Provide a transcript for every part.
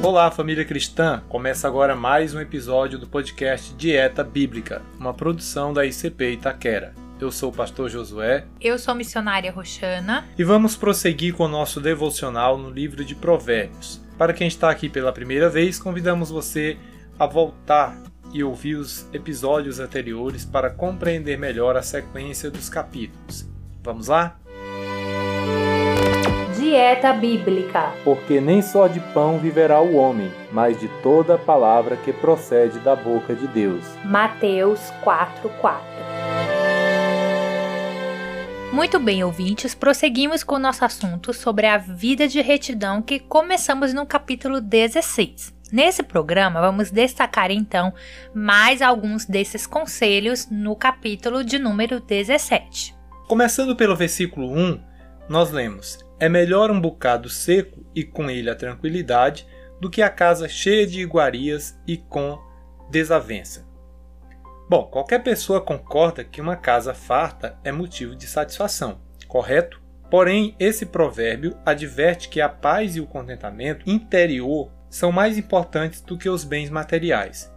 Olá, família cristã! Começa agora mais um episódio do podcast Dieta Bíblica, uma produção da ICP Itaquera. Eu sou o pastor Josué. Eu sou missionária Roxana. E vamos prosseguir com o nosso devocional no livro de Provérbios. Para quem está aqui pela primeira vez, convidamos você a voltar e ouvir os episódios anteriores para compreender melhor a sequência dos capítulos. Vamos lá? Dieta Bíblica. Porque nem só de pão viverá o homem, mas de toda a palavra que procede da boca de Deus. Mateus 4:4. Muito bem, ouvintes, prosseguimos com o nosso assunto sobre a vida de retidão que começamos no capítulo 16. Nesse programa, vamos destacar então mais alguns desses conselhos no capítulo de número 17. Começando pelo versículo 1, nós lemos: É melhor um bocado seco e com ele a tranquilidade do que a casa cheia de iguarias e com desavença. Bom, qualquer pessoa concorda que uma casa farta é motivo de satisfação, correto? Porém, esse provérbio adverte que a paz e o contentamento interior são mais importantes do que os bens materiais.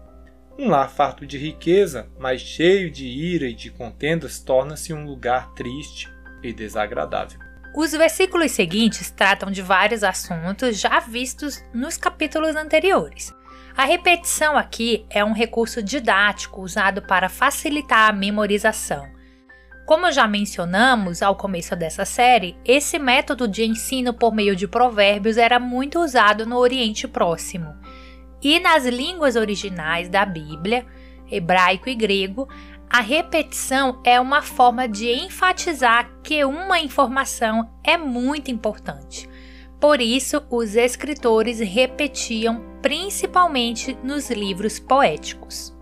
Um lar farto de riqueza, mas cheio de ira e de contendas, torna-se um lugar triste e desagradável. Os versículos seguintes tratam de vários assuntos já vistos nos capítulos anteriores. A repetição aqui é um recurso didático usado para facilitar a memorização. Como já mencionamos ao começo dessa série, esse método de ensino por meio de provérbios era muito usado no Oriente Próximo. E nas línguas originais da Bíblia, hebraico e grego, a repetição é uma forma de enfatizar que uma informação é muito importante. Por isso, os escritores repetiam principalmente nos livros poéticos.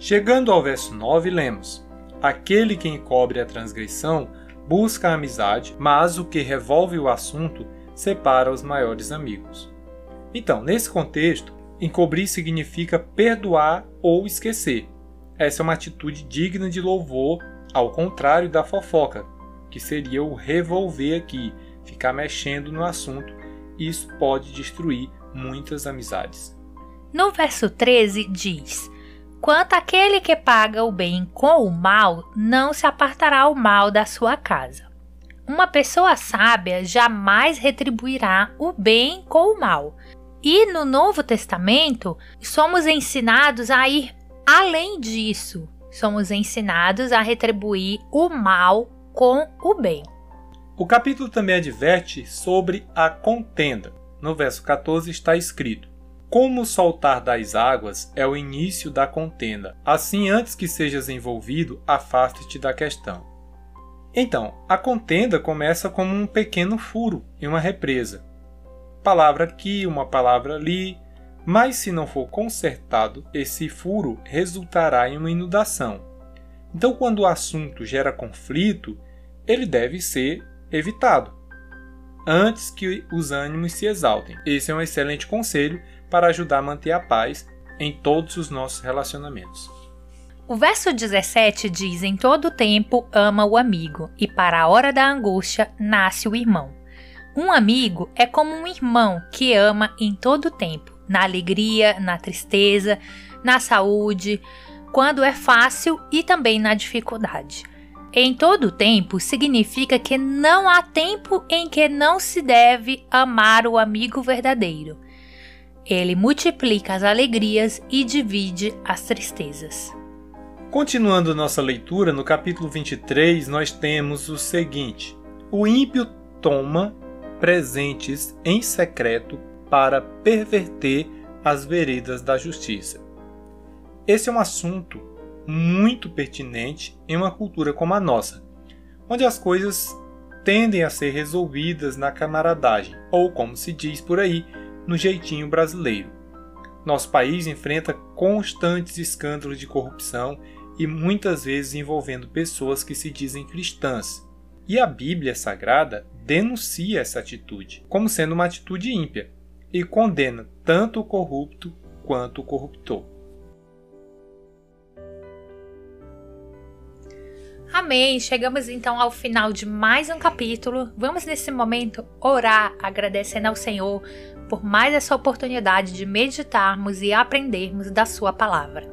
Chegando ao verso 9, lemos: Aquele que encobre a transgressão busca a amizade, mas o que revolve o assunto separa os maiores amigos. Então, nesse contexto, encobrir significa perdoar ou esquecer. Essa é uma atitude digna de louvor, ao contrário da fofoca, que seria o revolver aqui, ficar mexendo no assunto isso pode destruir muitas amizades. No verso 13 diz: Quanto aquele que paga o bem com o mal, não se apartará o mal da sua casa. Uma pessoa sábia jamais retribuirá o bem com o mal. E no Novo Testamento, somos ensinados a ir além disso. Somos ensinados a retribuir o mal com o bem. O capítulo também adverte sobre a contenda. No verso 14 está escrito: Como soltar das águas é o início da contenda. Assim, antes que sejas envolvido, afaste-te da questão. Então, a contenda começa como um pequeno furo em uma represa. Palavra aqui, uma palavra ali, mas se não for consertado, esse furo resultará em uma inundação. Então, quando o assunto gera conflito, ele deve ser evitado, antes que os ânimos se exaltem. Esse é um excelente conselho para ajudar a manter a paz em todos os nossos relacionamentos. O verso 17 diz: Em todo tempo ama o amigo, e para a hora da angústia nasce o irmão. Um amigo é como um irmão que ama em todo tempo, na alegria, na tristeza, na saúde, quando é fácil e também na dificuldade. Em todo tempo significa que não há tempo em que não se deve amar o amigo verdadeiro. Ele multiplica as alegrias e divide as tristezas. Continuando nossa leitura, no capítulo 23, nós temos o seguinte: O ímpio toma presentes em secreto para perverter as veredas da justiça. Esse é um assunto muito pertinente em uma cultura como a nossa, onde as coisas tendem a ser resolvidas na camaradagem, ou como se diz por aí, no jeitinho brasileiro. Nosso país enfrenta constantes escândalos de corrupção e muitas vezes envolvendo pessoas que se dizem cristãs. E a Bíblia Sagrada denuncia essa atitude como sendo uma atitude ímpia e condena tanto o corrupto quanto o corruptor. Amém. Chegamos então ao final de mais um capítulo. Vamos nesse momento orar, agradecendo ao Senhor por mais essa oportunidade de meditarmos e aprendermos da Sua palavra.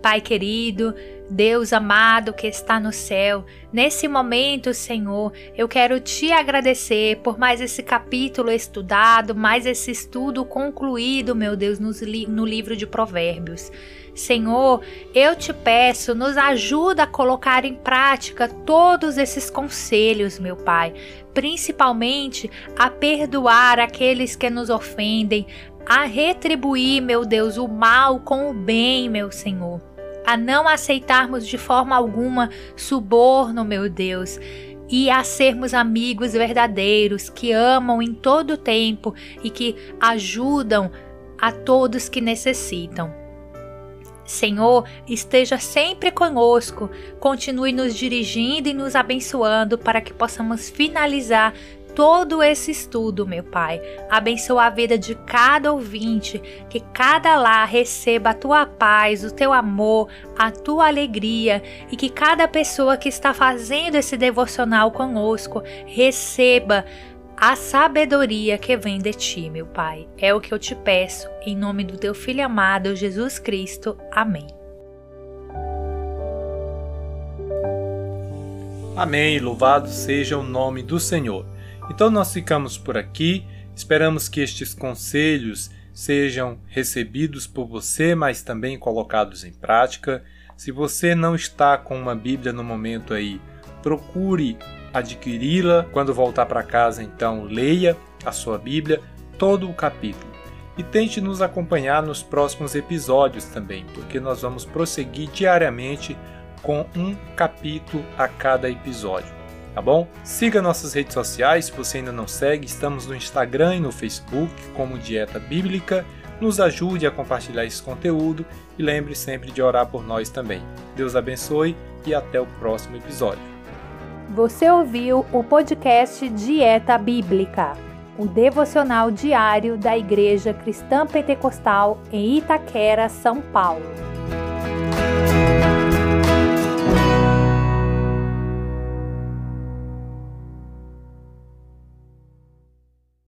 Pai querido, Deus amado que está no céu, nesse momento, Senhor, eu quero te agradecer por mais esse capítulo estudado, mais esse estudo concluído, meu Deus, no livro de Provérbios. Senhor, eu te peço, nos ajuda a colocar em prática todos esses conselhos, meu Pai, principalmente a perdoar aqueles que nos ofendem, a retribuir, meu Deus, o mal com o bem, meu Senhor a não aceitarmos de forma alguma suborno, meu Deus, e a sermos amigos verdadeiros que amam em todo o tempo e que ajudam a todos que necessitam. Senhor, esteja sempre conosco, continue nos dirigindo e nos abençoando para que possamos finalizar todo esse estudo, meu Pai. Abençoa a vida de cada ouvinte, que cada lar receba a tua paz, o teu amor, a tua alegria e que cada pessoa que está fazendo esse devocional conosco receba a sabedoria que vem de ti, meu Pai. É o que eu te peço, em nome do teu filho amado Jesus Cristo. Amém. Amém. Louvado seja o nome do Senhor. Então nós ficamos por aqui. Esperamos que estes conselhos sejam recebidos por você, mas também colocados em prática. Se você não está com uma Bíblia no momento aí, procure adquiri-la. Quando voltar para casa, então leia a sua Bíblia, todo o capítulo. E tente nos acompanhar nos próximos episódios também, porque nós vamos prosseguir diariamente com um capítulo a cada episódio tá bom? Siga nossas redes sociais se você ainda não segue, estamos no Instagram e no Facebook como Dieta Bíblica. Nos ajude a compartilhar esse conteúdo e lembre sempre de orar por nós também. Deus abençoe e até o próximo episódio. Você ouviu o podcast Dieta Bíblica, o devocional diário da Igreja Cristã Pentecostal em Itaquera, São Paulo.